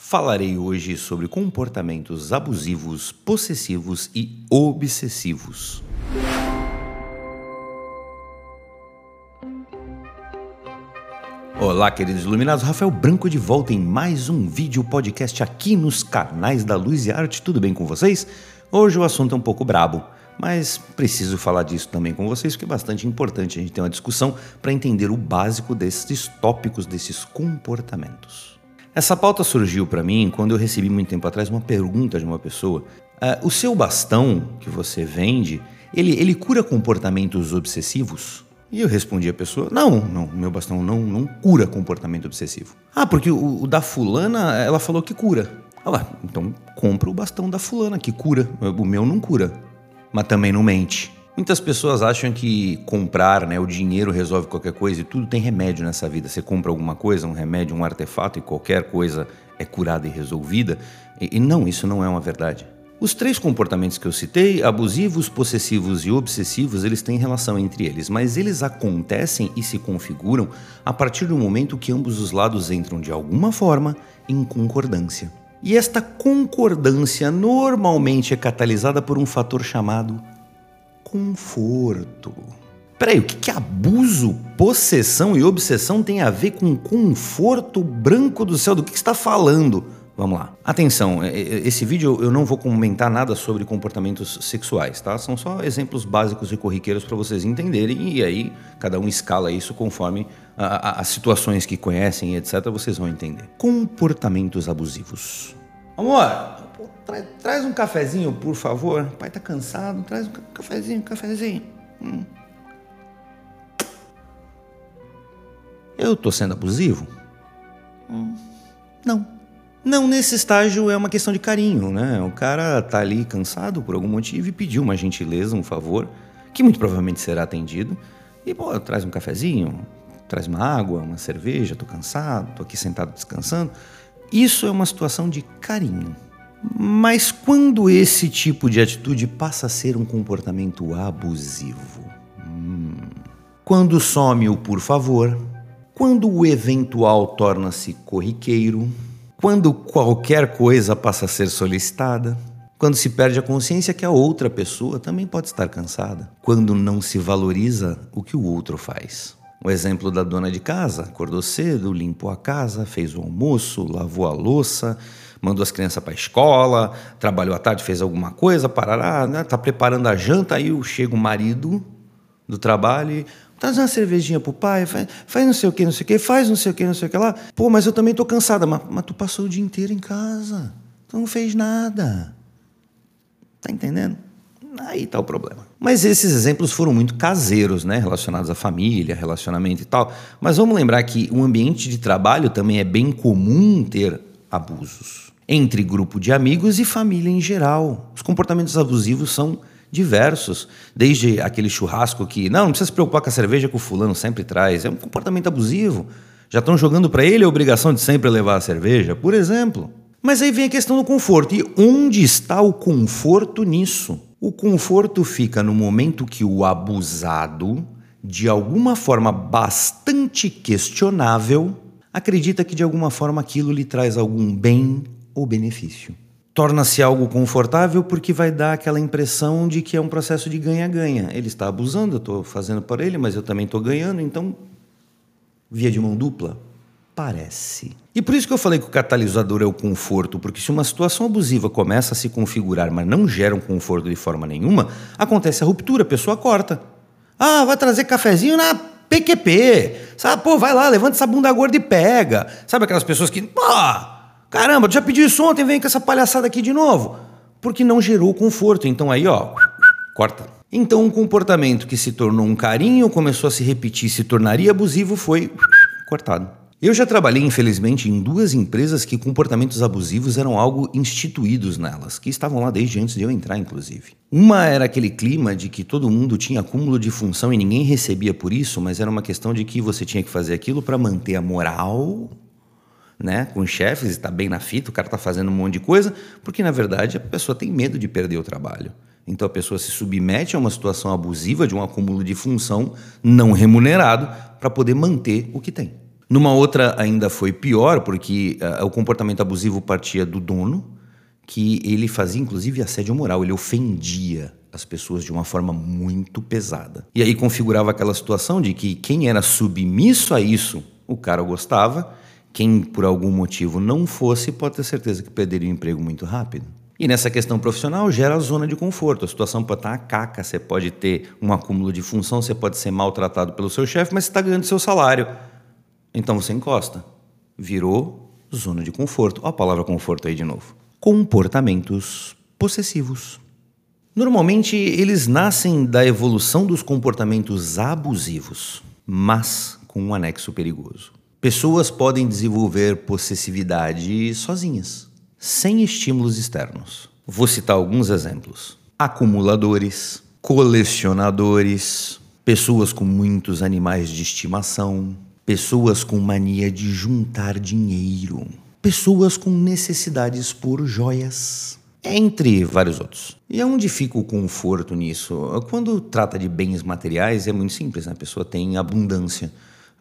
Falarei hoje sobre comportamentos abusivos, possessivos e obsessivos. Olá, queridos iluminados. Rafael Branco de volta em mais um vídeo podcast aqui nos canais da Luz e Arte. Tudo bem com vocês? Hoje o assunto é um pouco brabo, mas preciso falar disso também com vocês porque é bastante importante a gente ter uma discussão para entender o básico desses tópicos, desses comportamentos. Essa pauta surgiu para mim quando eu recebi muito tempo atrás uma pergunta de uma pessoa. Uh, o seu bastão que você vende, ele, ele cura comportamentos obsessivos? E eu respondi à pessoa: Não, não, meu bastão não, não cura comportamento obsessivo. Ah, porque o, o da fulana, ela falou que cura. Ah lá, então compra o bastão da fulana que cura. O meu não cura, mas também não mente. Muitas pessoas acham que comprar, né, o dinheiro resolve qualquer coisa e tudo tem remédio nessa vida. Você compra alguma coisa, um remédio, um artefato e qualquer coisa é curada e resolvida. E, e não, isso não é uma verdade. Os três comportamentos que eu citei, abusivos, possessivos e obsessivos, eles têm relação entre eles, mas eles acontecem e se configuram a partir do momento que ambos os lados entram de alguma forma em concordância. E esta concordância normalmente é catalisada por um fator chamado conforto. Peraí, o que, que abuso, possessão e obsessão tem a ver com conforto branco do céu? Do que, está falando? Vamos lá. Atenção, esse vídeo eu não vou comentar nada sobre comportamentos sexuais, tá? São só exemplos básicos e corriqueiros para vocês entenderem e aí cada um escala isso conforme as situações que conhecem, etc. Vocês vão entender. Comportamentos abusivos. Amor, Traz, um cafezinho, por favor. O pai tá cansado. Traz um cafezinho, um cafezinho. Hum. Eu tô sendo abusivo? Hum. Não. Não, nesse estágio é uma questão de carinho, né? O cara tá ali cansado por algum motivo e pediu uma gentileza, um favor, que muito provavelmente será atendido. E, pô, traz um cafezinho, traz uma água, uma cerveja, tô cansado, tô aqui sentado descansando. Isso é uma situação de carinho. Mas quando esse tipo de atitude passa a ser um comportamento abusivo? Hum. Quando some o por favor, quando o eventual torna-se corriqueiro, quando qualquer coisa passa a ser solicitada, quando se perde a consciência que a outra pessoa também pode estar cansada, quando não se valoriza o que o outro faz. O exemplo da dona de casa: acordou cedo, limpou a casa, fez o almoço, lavou a louça, mandou as crianças para a escola, trabalhou à tarde, fez alguma coisa, parará, né? tá preparando a janta, aí chega o marido do trabalho e traz uma cervejinha pro pai, faz, faz não sei o que, não sei o que, faz não sei o que, não sei o que lá. Pô, mas eu também tô cansada, mas, mas tu passou o dia inteiro em casa, tu não fez nada. Tá entendendo? Aí tá o problema. Mas esses exemplos foram muito caseiros, né? Relacionados à família, relacionamento e tal. Mas vamos lembrar que o ambiente de trabalho também é bem comum ter abusos entre grupo de amigos e família em geral. Os comportamentos abusivos são diversos, desde aquele churrasco que, não, não precisa se preocupar com a cerveja que o fulano sempre traz, é um comportamento abusivo. Já estão jogando para ele a obrigação de sempre levar a cerveja, por exemplo. Mas aí vem a questão do conforto. E onde está o conforto nisso? O conforto fica no momento que o abusado, de alguma forma bastante questionável, acredita que de alguma forma aquilo lhe traz algum bem ou benefício. Torna-se algo confortável porque vai dar aquela impressão de que é um processo de ganha-ganha. Ele está abusando, eu estou fazendo por ele, mas eu também estou ganhando, então, via de mão dupla? Parece. E por isso que eu falei que o catalisador é o conforto, porque se uma situação abusiva começa a se configurar, mas não gera um conforto de forma nenhuma, acontece a ruptura, a pessoa corta. Ah, vai trazer cafezinho na PQP. Sabe, pô, vai lá, levanta essa bunda gorda e pega. Sabe aquelas pessoas que, pô, Caramba, tu já pediu isso ontem, vem com essa palhaçada aqui de novo. Porque não gerou conforto. Então aí, ó, corta. Então um comportamento que se tornou um carinho, começou a se repetir, se tornaria abusivo, foi cortado. Eu já trabalhei, infelizmente, em duas empresas que comportamentos abusivos eram algo instituídos nelas, que estavam lá desde antes de eu entrar, inclusive. Uma era aquele clima de que todo mundo tinha acúmulo de função e ninguém recebia por isso, mas era uma questão de que você tinha que fazer aquilo para manter a moral né, com chefes, está bem na fita, o cara está fazendo um monte de coisa, porque na verdade a pessoa tem medo de perder o trabalho. Então a pessoa se submete a uma situação abusiva de um acúmulo de função não remunerado para poder manter o que tem. Numa outra ainda foi pior, porque uh, o comportamento abusivo partia do dono, que ele fazia inclusive assédio moral, ele ofendia as pessoas de uma forma muito pesada. E aí configurava aquela situação de que quem era submisso a isso, o cara gostava, quem por algum motivo não fosse, pode ter certeza que perderia o emprego muito rápido. E nessa questão profissional gera a zona de conforto. A situação pode estar a caca, você pode ter um acúmulo de função, você pode ser maltratado pelo seu chefe, mas você está ganhando seu salário. Então você encosta. Virou zona de conforto. Olha a palavra conforto aí de novo. Comportamentos possessivos. Normalmente eles nascem da evolução dos comportamentos abusivos, mas com um anexo perigoso. Pessoas podem desenvolver possessividade sozinhas sem estímulos externos. Vou citar alguns exemplos: acumuladores, colecionadores, pessoas com muitos animais de estimação, pessoas com mania de juntar dinheiro, pessoas com necessidades por joias, entre vários outros. E onde fica o conforto nisso? Quando trata de bens materiais é muito simples, né? a pessoa tem abundância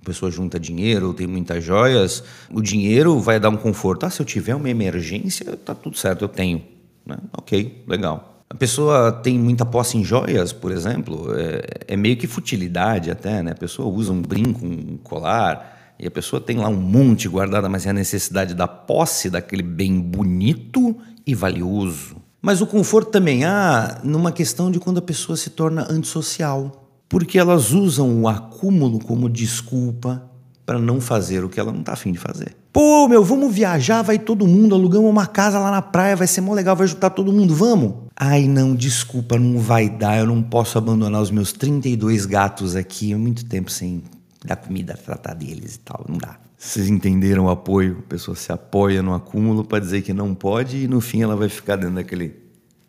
a pessoa junta dinheiro, tem muitas joias, o dinheiro vai dar um conforto. Ah, se eu tiver uma emergência, tá tudo certo, eu tenho. Né? Ok, legal. A pessoa tem muita posse em joias, por exemplo, é, é, meio que futilidade até, né? A pessoa usa um brinco, um colar, e a pessoa tem lá um monte guardado, mas é a necessidade da posse daquele bem bonito e valioso. Mas o conforto também há numa questão de quando a pessoa se torna antissocial porque elas usam o acúmulo como desculpa para não fazer o que ela não está afim de fazer. Pô, meu, vamos viajar, vai todo mundo, alugamos uma casa lá na praia, vai ser mó legal, vai juntar todo mundo, vamos? Ai, não, desculpa, não vai dar, eu não posso abandonar os meus 32 gatos aqui, há muito tempo sem dar comida, tratar deles e tal, não dá. Vocês entenderam o apoio? A pessoa se apoia no acúmulo para dizer que não pode e no fim ela vai ficar dentro daquele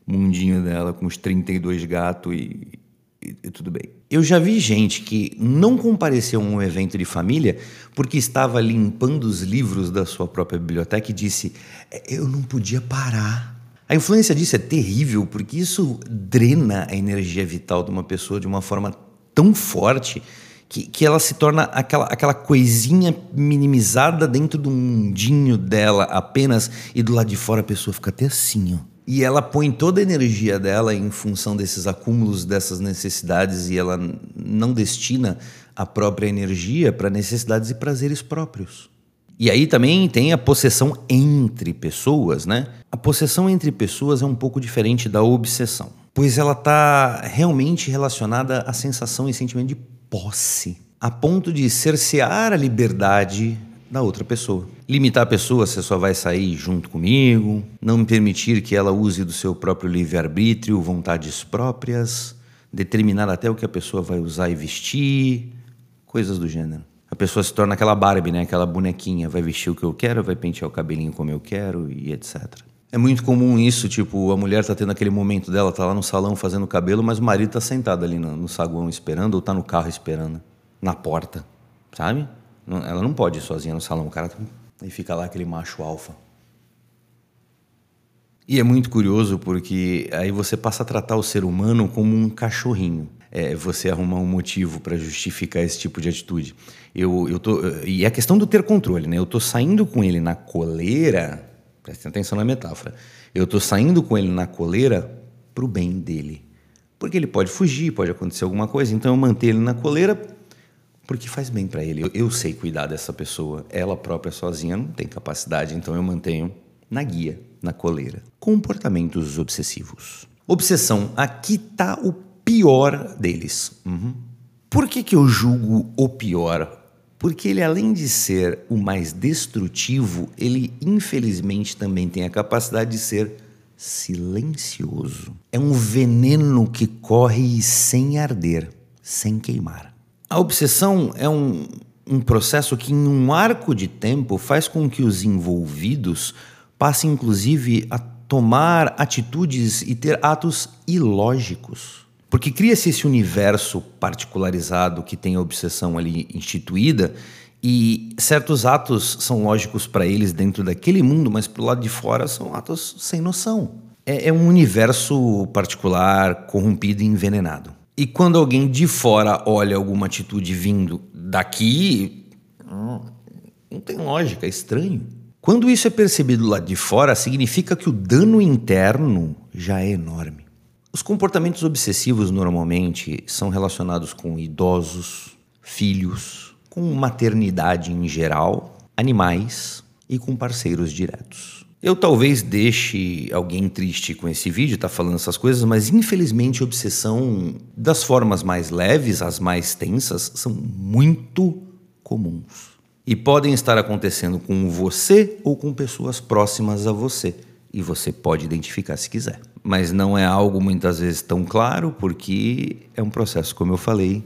mundinho dela com os 32 gatos e, e, tudo bem. Eu já vi gente que não compareceu a um evento de família porque estava limpando os livros da sua própria biblioteca e disse: é, Eu não podia parar. A influência disso é terrível porque isso drena a energia vital de uma pessoa de uma forma tão forte que, que ela se torna aquela, aquela coisinha minimizada dentro do mundinho dela apenas e do lado de fora a pessoa fica até assim, ó e ela põe toda a energia dela em função desses acúmulos, dessas necessidades, e ela não destina a própria energia para necessidades e prazeres próprios. E aí também tem a possessão entre pessoas, né? A possessão entre pessoas é um pouco diferente da obsessão, pois ela está realmente relacionada à sensação e sentimento de posse, a ponto de cercear a liberdade da outra pessoa. Limitar a pessoa, você só vai sair junto comigo, não permitir que ela use do seu próprio livre-arbítrio, vontades próprias, determinar até o que a pessoa vai usar e vestir, coisas do gênero. A pessoa se torna aquela Barbie, né? aquela bonequinha, vai vestir o que eu quero, vai pentear o cabelinho como eu quero e etc. É muito comum isso, tipo, a mulher tá tendo aquele momento dela, tá lá no salão fazendo cabelo, mas o marido tá sentado ali no, no saguão esperando ou tá no carro esperando, na porta, sabe? Ela não pode ir sozinha no salão. O cara e fica lá aquele macho alfa. E é muito curioso porque aí você passa a tratar o ser humano como um cachorrinho. É você arrumar um motivo para justificar esse tipo de atitude. Eu, eu tô, e é a questão do ter controle, né? Eu tô saindo com ele na coleira, prestem atenção na metáfora. Eu tô saindo com ele na coleira pro bem dele. Porque ele pode fugir, pode acontecer alguma coisa, então eu manter ele na coleira porque faz bem para ele. Eu, eu, sei cuidar dessa pessoa. Ela própria sozinha não tem capacidade, então eu mantenho na guia, na coleira. Comportamentos obsessivos. Obsessão, aqui está o pior deles. Uhum. Por que, que eu julgo o pior? Porque ele, além de ser o mais destrutivo, ele infelizmente também tem a capacidade de ser silencioso. É um veneno que corre sem arder, sem queimar. A obsessão é um, um processo que, em um arco de tempo, faz com que os envolvidos passem, inclusive, a tomar atitudes e ter atos ilógicos. Porque cria-se esse universo particularizado que tem a obsessão ali instituída, e certos atos são lógicos para eles dentro daquele mundo, mas para o lado de fora são atos sem noção. É, é um universo particular, corrompido e envenenado. E quando alguém de fora olha alguma atitude vindo daqui, não tem lógica, é estranho. Quando isso é percebido lá de fora, significa que o dano interno já é enorme. Os comportamentos obsessivos normalmente são relacionados com idosos, filhos, com maternidade em geral, animais e com parceiros diretos. Eu talvez deixe alguém triste com esse vídeo, tá falando essas coisas, mas infelizmente obsessão das formas mais leves às mais tensas são muito comuns. E podem estar acontecendo com você ou com pessoas próximas a você. E você pode identificar se quiser. Mas não é algo muitas vezes tão claro, porque é um processo, como eu falei,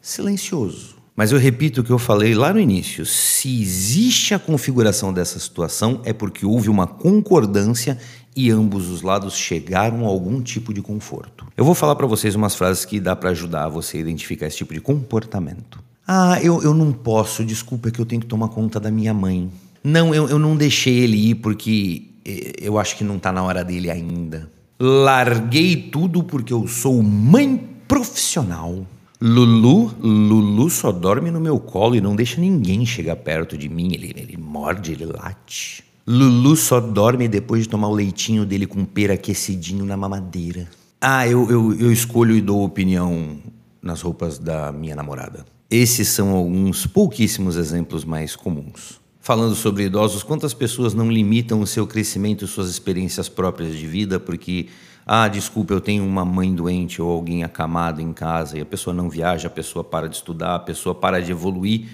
silencioso. Mas eu repito o que eu falei lá no início: se existe a configuração dessa situação, é porque houve uma concordância e ambos os lados chegaram a algum tipo de conforto. Eu vou falar para vocês umas frases que dá para ajudar você a identificar esse tipo de comportamento. Ah, eu, eu não posso, desculpa, é que eu tenho que tomar conta da minha mãe. Não, eu, eu não deixei ele ir porque eh, eu acho que não está na hora dele ainda. Larguei tudo porque eu sou mãe profissional. Lulu, Lulu só dorme no meu colo e não deixa ninguém chegar perto de mim. Ele, ele morde, ele late. Lulu só dorme depois de tomar o leitinho dele com pera aquecidinho na mamadeira. Ah, eu, eu, eu escolho e dou opinião nas roupas da minha namorada. Esses são alguns pouquíssimos exemplos mais comuns. Falando sobre idosos, quantas pessoas não limitam o seu crescimento e suas experiências próprias de vida porque ah, desculpa, eu tenho uma mãe doente ou alguém acamado em casa e a pessoa não viaja, a pessoa para de estudar, a pessoa para de evoluir,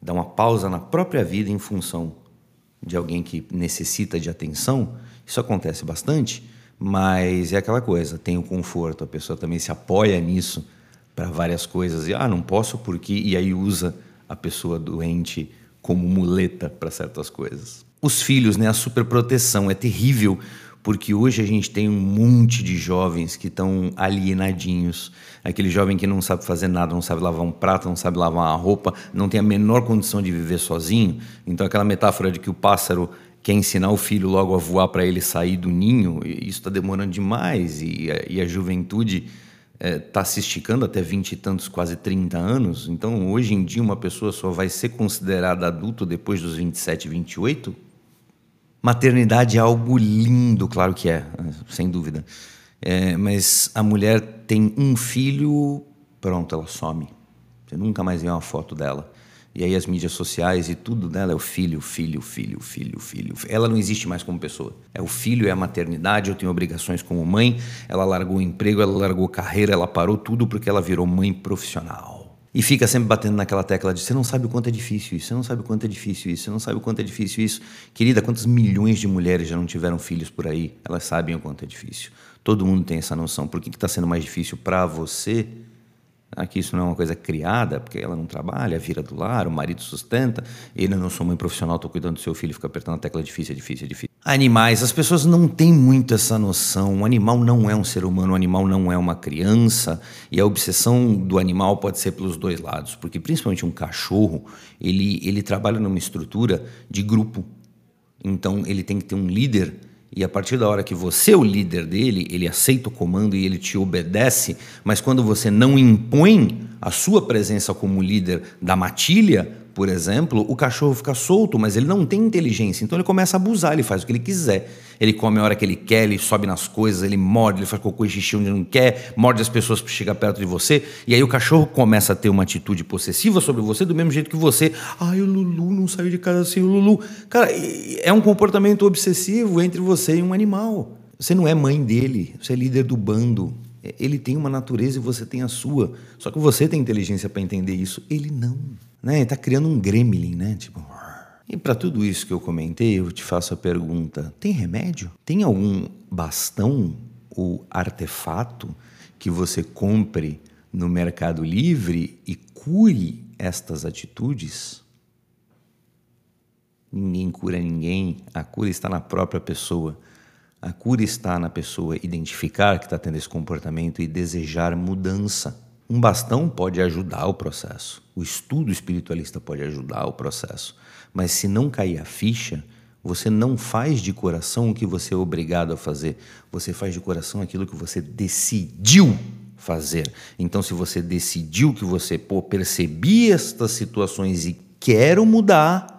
dá uma pausa na própria vida em função de alguém que necessita de atenção. Isso acontece bastante, mas é aquela coisa, tem o conforto, a pessoa também se apoia nisso para várias coisas e ah, não posso porque e aí usa a pessoa doente como muleta para certas coisas. Os filhos, né, a superproteção é terrível porque hoje a gente tem um monte de jovens que estão alienadinhos. Aquele jovem que não sabe fazer nada, não sabe lavar um prato, não sabe lavar uma roupa, não tem a menor condição de viver sozinho. Então, aquela metáfora de que o pássaro quer ensinar o filho logo a voar para ele sair do ninho, isso está demorando demais. E a, e a juventude está eh, é, se esticando até 20 e tantos, quase 30 anos. Então, hoje em dia, uma pessoa só vai ser considerada adulto depois dos 27, 28? Maternidade é algo lindo, claro que é, sem dúvida. É, mas a mulher tem um filho, pronto, ela some. Você nunca mais vê uma foto dela. E aí as mídias sociais e tudo dela é o filho, filho, filho, filho, filho. Ela não existe mais como pessoa. É o filho, é a maternidade, eu tenho obrigações como mãe. Ela largou o emprego, ela largou carreira, ela parou tudo porque ela virou mãe profissional. E fica sempre batendo naquela tecla de você não sabe o quanto é difícil isso, você não sabe o quanto é difícil isso, você não sabe o quanto é difícil isso. Querida, quantas milhões de mulheres já não tiveram filhos por aí? Elas sabem o quanto é difícil. Todo mundo tem essa noção. Por que está sendo mais difícil para você? Aqui isso não é uma coisa criada, porque ela não trabalha, vira do lar, o marido sustenta, ele não sou mãe profissional, estou cuidando do seu filho, fica apertando a tecla difícil, é difícil, é difícil. Animais, as pessoas não têm muito essa noção. O animal não é um ser humano, o animal não é uma criança. E a obsessão do animal pode ser pelos dois lados, porque principalmente um cachorro, ele, ele trabalha numa estrutura de grupo. Então ele tem que ter um líder e a partir da hora que você é o líder dele, ele aceita o comando e ele te obedece, mas quando você não impõe a sua presença como líder da matilha, por exemplo, o cachorro fica solto, mas ele não tem inteligência, então ele começa a abusar, ele faz o que ele quiser. Ele come a hora que ele quer, ele sobe nas coisas, ele morde, ele faz cocô e xixi onde não quer, morde as pessoas para chegar perto de você, e aí o cachorro começa a ter uma atitude possessiva sobre você do mesmo jeito que você. Ai, o Lulu não saiu de casa sem o Lulu. Cara, é um comportamento obsessivo entre você e um animal. Você não é mãe dele, você é líder do bando. Ele tem uma natureza e você tem a sua. Só que você tem inteligência para entender isso, ele não. Né? Ele está criando um gremlin, né? Tipo. E para tudo isso que eu comentei, eu te faço a pergunta: tem remédio? Tem algum bastão ou artefato que você compre no Mercado Livre e cure estas atitudes? Ninguém cura ninguém, a cura está na própria pessoa. A cura está na pessoa identificar que está tendo esse comportamento e desejar mudança. Um bastão pode ajudar o processo, o estudo espiritualista pode ajudar o processo, mas se não cair a ficha, você não faz de coração o que você é obrigado a fazer, você faz de coração aquilo que você decidiu fazer. Então, se você decidiu que você, pô, percebi estas situações e quero mudar,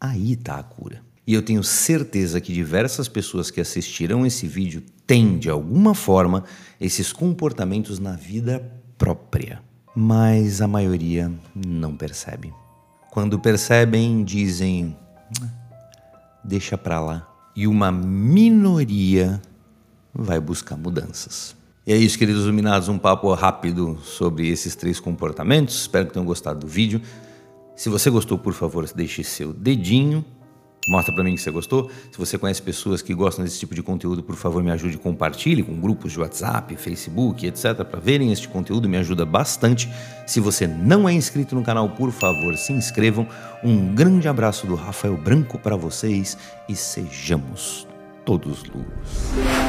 Aí está a cura. E eu tenho certeza que diversas pessoas que assistiram esse vídeo têm, de alguma forma, esses comportamentos na vida própria. Mas a maioria não percebe. Quando percebem, dizem: ah, deixa pra lá. E uma minoria vai buscar mudanças. E é isso, queridos iluminados, um papo rápido sobre esses três comportamentos. Espero que tenham gostado do vídeo. Se você gostou, por favor, deixe seu dedinho Mostra para mim que você gostou. Se você conhece pessoas que gostam desse tipo de conteúdo, por favor, me ajude, compartilhe com grupos de WhatsApp, Facebook, etc, para verem este conteúdo, me ajuda bastante. Se você não é inscrito no canal, por favor, se inscrevam. Um grande abraço do Rafael Branco para vocês e sejamos todos luz.